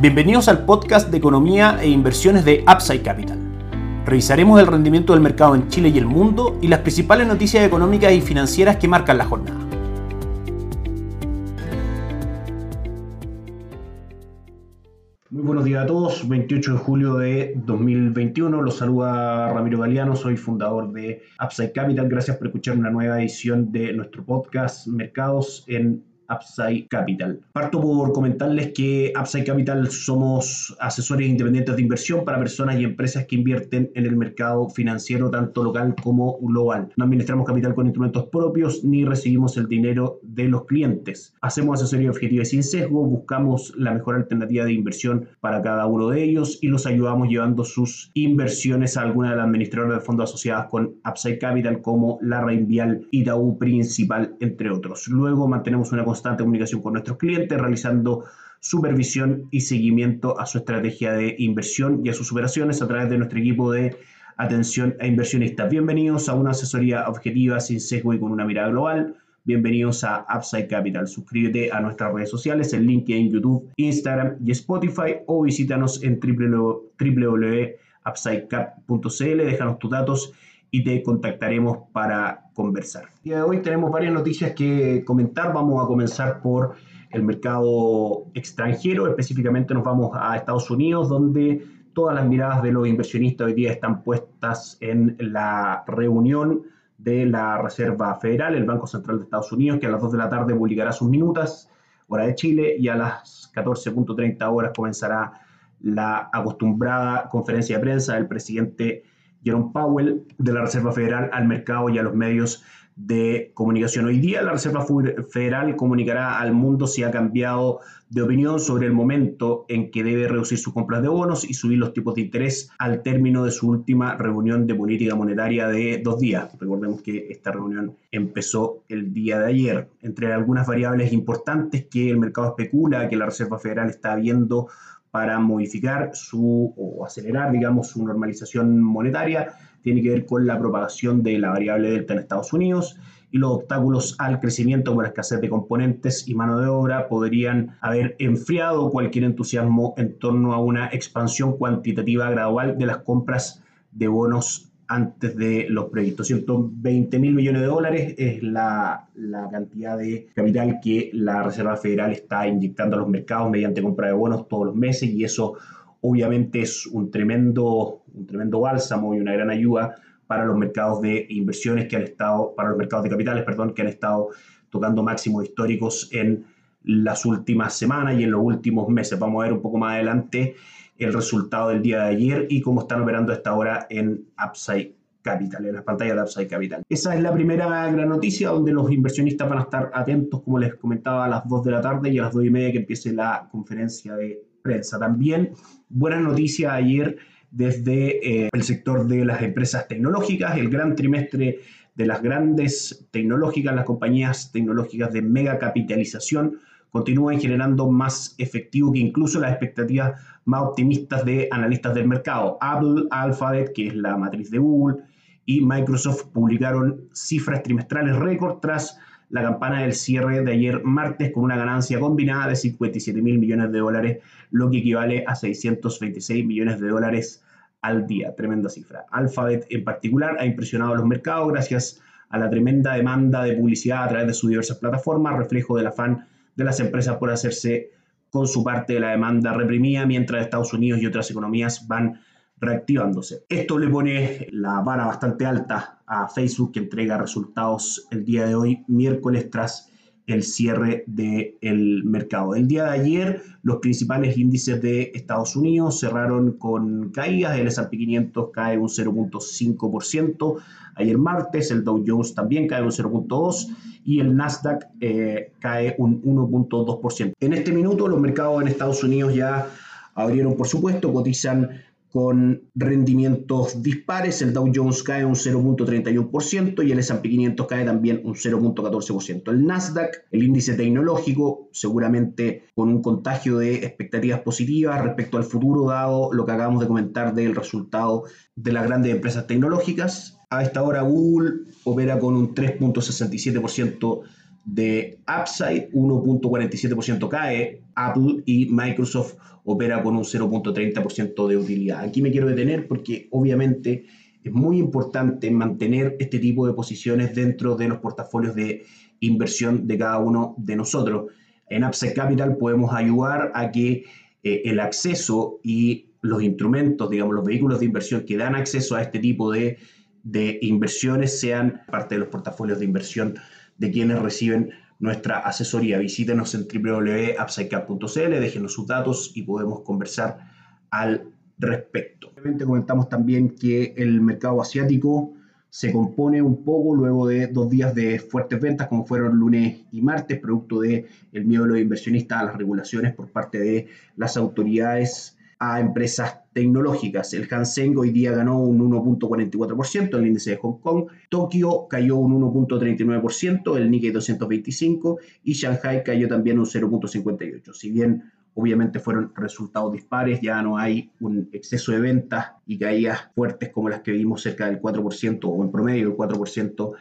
Bienvenidos al podcast de economía e inversiones de Upside Capital. Revisaremos el rendimiento del mercado en Chile y el mundo y las principales noticias económicas y financieras que marcan la jornada. Muy buenos días a todos, 28 de julio de 2021, los saluda Ramiro Galeano, soy fundador de Upside Capital, gracias por escuchar una nueva edición de nuestro podcast Mercados en Upside Capital. Parto por comentarles que Upside Capital somos asesores independientes de inversión para personas y empresas que invierten en el mercado financiero tanto local como global. No administramos capital con instrumentos propios ni recibimos el dinero de los clientes. Hacemos asesoría objetiva y sin sesgo, buscamos la mejor alternativa de inversión para cada uno de ellos y los ayudamos llevando sus inversiones a alguna de las administradoras de fondos asociadas con Upside Capital como la Reinvial, Itaú Principal, entre otros. Luego mantenemos una constante comunicación con nuestros clientes, realizando supervisión y seguimiento a su estrategia de inversión y a sus operaciones a través de nuestro equipo de atención a inversionistas. Bienvenidos a una asesoría objetiva, sin sesgo y con una mirada global. Bienvenidos a Upside Capital. Suscríbete a nuestras redes sociales en LinkedIn, YouTube, Instagram y Spotify o visítanos en www.upsidecap.cl. Déjanos tus datos y te contactaremos para conversar. El día de hoy tenemos varias noticias que comentar. Vamos a comenzar por el mercado extranjero, específicamente nos vamos a Estados Unidos, donde todas las miradas de los inversionistas hoy día están puestas en la reunión de la Reserva Federal, el Banco Central de Estados Unidos, que a las 2 de la tarde publicará sus minutas, hora de Chile, y a las 14.30 horas comenzará la acostumbrada conferencia de prensa del presidente Jerome Powell de la Reserva Federal al mercado y a los medios de comunicación. Hoy día la Reserva Federal comunicará al mundo si ha cambiado de opinión sobre el momento en que debe reducir sus compras de bonos y subir los tipos de interés al término de su última reunión de política monetaria de dos días. Recordemos que esta reunión empezó el día de ayer. Entre algunas variables importantes que el mercado especula que la Reserva Federal está viendo para modificar su o acelerar, digamos, su normalización monetaria, tiene que ver con la propagación de la variable delta en Estados Unidos y los obstáculos al crecimiento por escasez de componentes y mano de obra podrían haber enfriado cualquier entusiasmo en torno a una expansión cuantitativa gradual de las compras de bonos antes de los previstos. 120 mil millones de dólares es la, cantidad de capital que la Reserva Federal está inyectando a los mercados mediante compra de bonos todos los meses y eso obviamente es un tremendo, un tremendo bálsamo y una gran ayuda para los mercados de inversiones que han estado, para los mercados de capitales, perdón, que han estado tocando máximos históricos en las últimas semanas y en los últimos meses. Vamos a ver un poco más adelante el resultado del día de ayer y cómo están operando a esta hora en Upside Capital, en las pantallas de Upside Capital. Esa es la primera gran noticia donde los inversionistas van a estar atentos, como les comentaba, a las 2 de la tarde y a las 2 y media que empiece la conferencia de prensa. También buena noticia ayer desde eh, el sector de las empresas tecnológicas, el gran trimestre de las grandes tecnológicas, las compañías tecnológicas de mega capitalización continúan generando más efectivo que incluso las expectativas más optimistas de analistas del mercado. Apple, Alphabet, que es la matriz de Google, y Microsoft publicaron cifras trimestrales récord tras la campana del cierre de ayer martes con una ganancia combinada de 57 mil millones de dólares, lo que equivale a 626 millones de dólares al día. Tremenda cifra. Alphabet en particular ha impresionado a los mercados gracias a la tremenda demanda de publicidad a través de sus diversas plataformas, reflejo del afán de las empresas por hacerse con su parte de la demanda reprimida, mientras Estados Unidos y otras economías van reactivándose. Esto le pone la vara bastante alta a Facebook, que entrega resultados el día de hoy, miércoles, tras el cierre del mercado. El día de ayer, los principales índices de Estados Unidos cerraron con caídas. El S&P 500 cae un 0.5%. Ayer martes, el Dow Jones también cae un 0.2% y el Nasdaq eh, cae un 1.2%. En este minuto, los mercados en Estados Unidos ya abrieron, por supuesto, cotizan con rendimientos dispares. El Dow Jones cae un 0.31% y el S&P 500 cae también un 0.14%. El Nasdaq, el índice tecnológico, seguramente con un contagio de expectativas positivas respecto al futuro, dado lo que acabamos de comentar del resultado de las grandes empresas tecnológicas. A esta hora Google opera con un 3.67% de upside, 1.47% cae Apple y Microsoft opera con un 0.30% de utilidad. Aquí me quiero detener porque obviamente es muy importante mantener este tipo de posiciones dentro de los portafolios de inversión de cada uno de nosotros. En Upside Capital podemos ayudar a que eh, el acceso y los instrumentos, digamos, los vehículos de inversión que dan acceso a este tipo de, de inversiones sean parte de los portafolios de inversión de quienes reciben nuestra asesoría. Visítenos en www.upsidecap.cl, déjenos sus datos y podemos conversar al respecto. Obviamente comentamos también que el mercado asiático se compone un poco luego de dos días de fuertes ventas, como fueron lunes y martes, producto del el miedo de los inversionistas a las regulaciones por parte de las autoridades a empresas tecnológicas. El Hang hoy día ganó un 1.44%, el índice de Hong Kong, Tokio cayó un 1.39%, el Nikkei 225 y Shanghai cayó también un 0.58%. Si bien obviamente fueron resultados dispares, ya no hay un exceso de ventas y caídas fuertes como las que vimos cerca del 4% o en promedio del 4%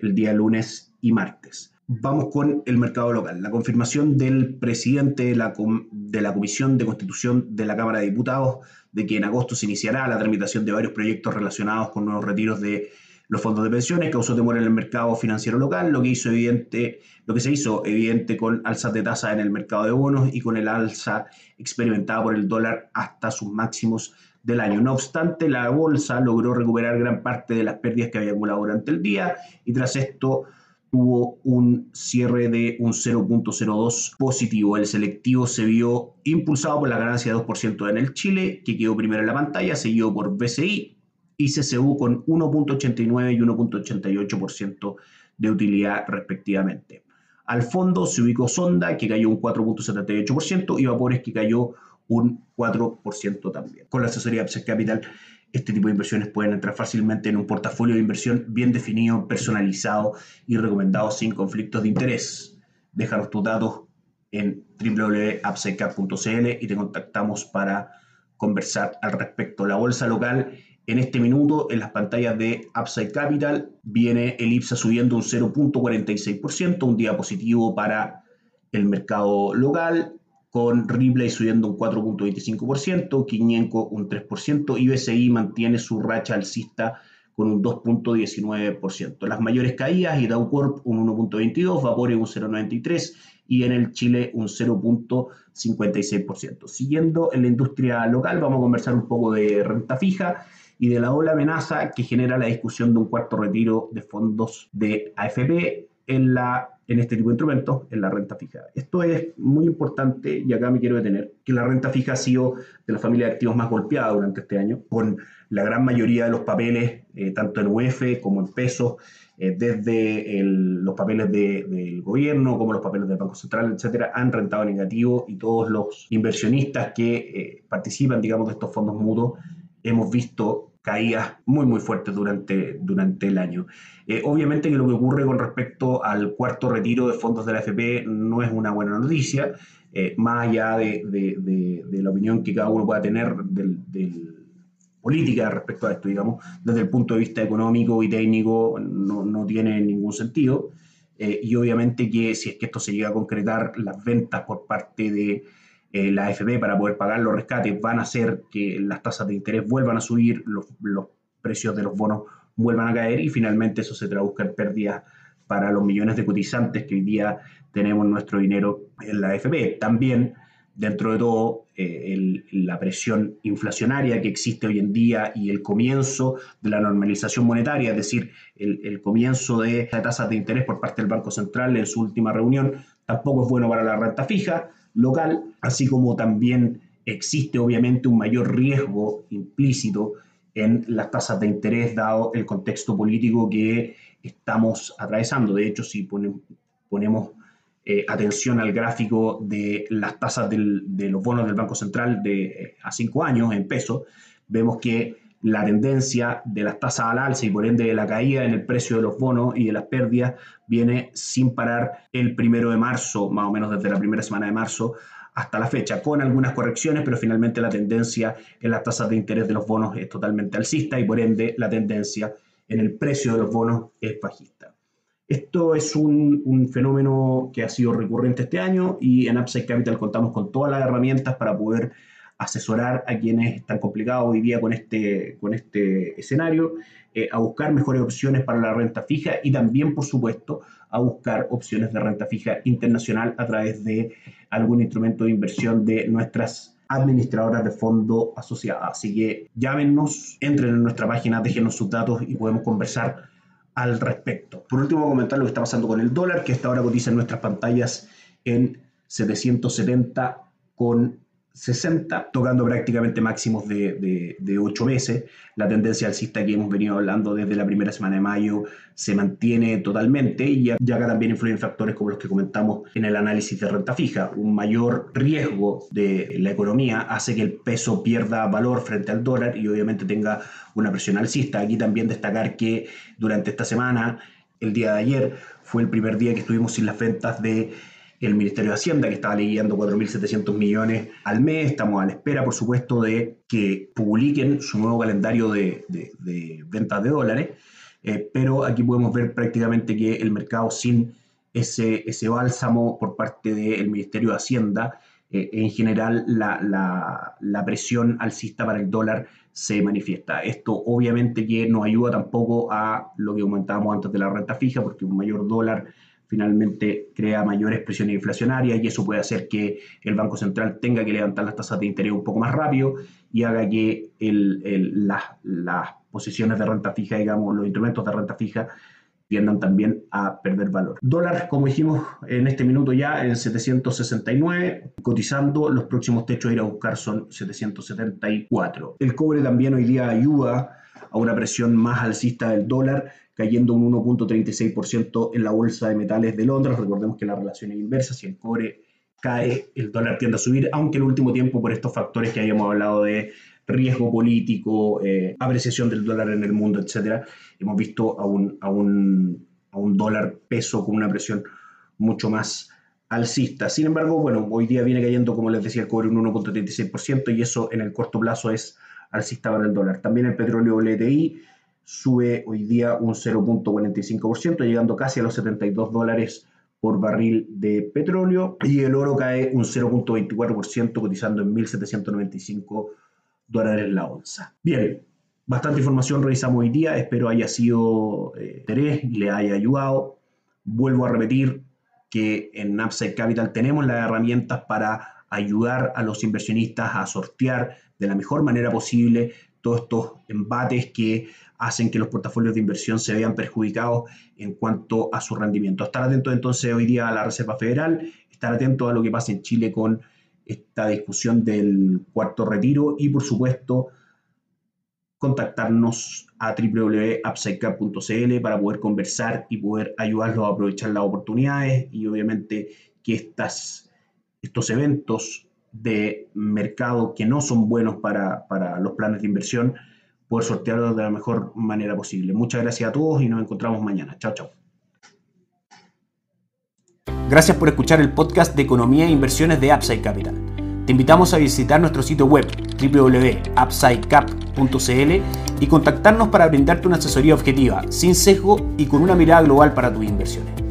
el día lunes y martes. Vamos con el mercado local. La confirmación del presidente de la, de la, Comisión de Constitución de la Cámara de Diputados de que en agosto se iniciará la tramitación de varios proyectos relacionados con nuevos retiros de los fondos de pensiones causó temor en el mercado financiero local, lo que hizo evidente, lo que se hizo evidente con alzas de tasa en el mercado de bonos y con el alza experimentada por el dólar hasta sus máximos del año. No obstante, la bolsa logró recuperar gran parte de las pérdidas que había acumulado durante el día y tras esto tuvo un cierre de un 0.02 positivo. El selectivo se vio impulsado por la ganancia de 2% en el Chile, que quedó primero en la pantalla, seguido por BCI y CCU con 1.89 y 1.88% de utilidad respectivamente. Al fondo se ubicó Sonda, que cayó un 4.78%, y Vapores, que cayó un 4% también. Con la asesoría de Capital este tipo de inversiones pueden entrar fácilmente en un portafolio de inversión bien definido, personalizado y recomendado sin conflictos de interés. Déjanos tus datos en www.upsidecap.cl y te contactamos para conversar al respecto. La bolsa local en este minuto en las pantallas de Upside Capital viene el IPSA subiendo un 0.46%, un día positivo para el mercado local con Ripley subiendo un 4.25%, Quiñenco un 3% y BCI mantiene su racha alcista con un 2.19%. Las mayores caídas, Dow Corp un 1.22%, Vapore un 0.93% y en el Chile un 0.56%. Siguiendo en la industria local, vamos a conversar un poco de renta fija y de la ola amenaza que genera la discusión de un cuarto retiro de fondos de AFP en la en este tipo de instrumentos en la renta fija. Esto es muy importante y acá me quiero detener, que la renta fija ha sido de la familia de activos más golpeada durante este año, con la gran mayoría de los papeles, eh, tanto en UF como en pesos, eh, desde los papeles del gobierno como los papeles del Banco Central, etcétera, han rentado negativo y todos los inversionistas que eh, participan, digamos, de estos fondos mutuos, hemos visto caídas muy muy fuertes durante, durante el año. Eh, obviamente que lo que ocurre con respecto al cuarto retiro de fondos de la AFP no es una buena noticia, eh, más allá de, de, la opinión que cada uno pueda tener del, política respecto a esto, digamos, desde el punto de vista económico y técnico no, no tiene ningún sentido. Eh, y obviamente que si es que esto se llega a concretar, las ventas por parte de eh, la AFP para poder pagar los rescates van a hacer que las tasas de interés vuelvan a subir, los, precios de los bonos vuelvan a caer y finalmente eso se traduzca en pérdidas para los millones de cotizantes que hoy día tenemos nuestro dinero en la AFP. También, dentro de todo, eh, la presión inflacionaria que existe hoy en día y el comienzo de la normalización monetaria, es decir, el, el comienzo de tasas de interés por parte del Banco Central en su última reunión, tampoco es bueno para la renta fija local, así como también existe obviamente un mayor riesgo implícito en las tasas de interés dado el contexto político que estamos atravesando. De hecho, si ponemos eh, atención al gráfico de las tasas de los bonos del Banco Central de eh, a cinco años en pesos, vemos que la tendencia de las tasas al alza y por ende de la caída en el precio de los bonos y de las pérdidas viene sin parar el primero de marzo, más o menos desde la primera semana de marzo hasta la fecha, con algunas correcciones, pero finalmente la tendencia en las tasas de interés de los bonos es totalmente alcista y por ende la tendencia en el precio de los bonos es bajista. Esto es un, fenómeno que ha sido recurrente este año y en Upside Capital contamos con todas las herramientas para poder asesorar a quienes están complicados hoy día con este, con este escenario, eh, a buscar mejores opciones para la renta fija y también, por supuesto, a buscar opciones de renta fija internacional a través de algún instrumento de inversión de nuestras administradoras de fondo asociadas. Así que llámenos, entren en nuestra página, déjenos sus datos y podemos conversar al respecto. Por último, comentar lo que está pasando con el dólar, que hasta ahora cotiza en nuestras pantallas en 770 con 60, tocando prácticamente máximos de, de, 8 meses. La tendencia alcista que hemos venido hablando desde la primera semana de mayo se mantiene totalmente y acá también influyen factores como los que comentamos en el análisis de renta fija. Un mayor riesgo de la economía hace que el peso pierda valor frente al dólar y obviamente tenga una presión alcista. Aquí también destacar que durante esta semana, el día de ayer, fue el primer día que estuvimos sin las ventas de el Ministerio de Hacienda, que estaba leyendo 4.700 millones al mes. Estamos a la espera, por supuesto, de que publiquen su nuevo calendario de, ventas de dólares. Eh, pero aquí podemos ver prácticamente que el mercado sin ese, bálsamo por parte del Ministerio de Hacienda, eh, en general la, presión alcista para el dólar se manifiesta. Esto obviamente que no ayuda tampoco a lo que comentábamos antes de la renta fija, porque un mayor dólar finalmente crea mayores presiones inflacionarias y eso puede hacer que el Banco Central tenga que levantar las tasas de interés un poco más rápido y haga que las, posiciones de renta fija, digamos, los instrumentos de renta fija, tiendan también a perder valor. Dólar, como dijimos en este minuto ya, en 769, cotizando, los próximos techos a ir a buscar son 774. El cobre también hoy día ayuda a una presión más alcista del dólar cayendo un 1.36% en la bolsa de metales de Londres. Recordemos que la relación es inversa, si el cobre cae, el dólar tiende a subir, aunque el último tiempo por estos factores que habíamos hablado de riesgo político, eh, apreciación del dólar en el mundo, etcétera, hemos visto a un, a, un, a un dólar peso con una presión mucho más alcista. Sin embargo, bueno, hoy día viene cayendo, como les decía, el cobre un 1.36% y eso en el corto plazo es alcista para el dólar. También el petróleo LTI sube hoy día un 0.45%, llegando casi a los 72 dólares por barril de petróleo y el oro cae un 0.24% cotizando en 1.795 dólares la onza. Bien, bastante información revisamos hoy día, espero haya sido eh, interés y le haya ayudado. Vuelvo a repetir que en Upside Capital tenemos las herramientas para ayudar a los inversionistas a sortear de la mejor manera posible todos estos embates que hacen que los portafolios de inversión se vean perjudicados en cuanto a su rendimiento. Estar atento entonces hoy día a la Reserva Federal, estar atento a lo que pasa en Chile con esta discusión del cuarto retiro y por supuesto contactarnos a www.upsidecap.cl para poder conversar y poder ayudarlos a aprovechar las oportunidades y obviamente que estas, estos eventos de mercado que no son buenos para, para los planes de inversión poder sortearlo de la mejor manera posible. Muchas gracias a todos y nos encontramos mañana. Chao, chao. Gracias por escuchar el podcast de Economía e Inversiones de Upside Capital. Te invitamos a visitar nuestro sitio web www.upsidecap.cl y contactarnos para brindarte una asesoría objetiva, sin sesgo y con una mirada global para tus inversiones.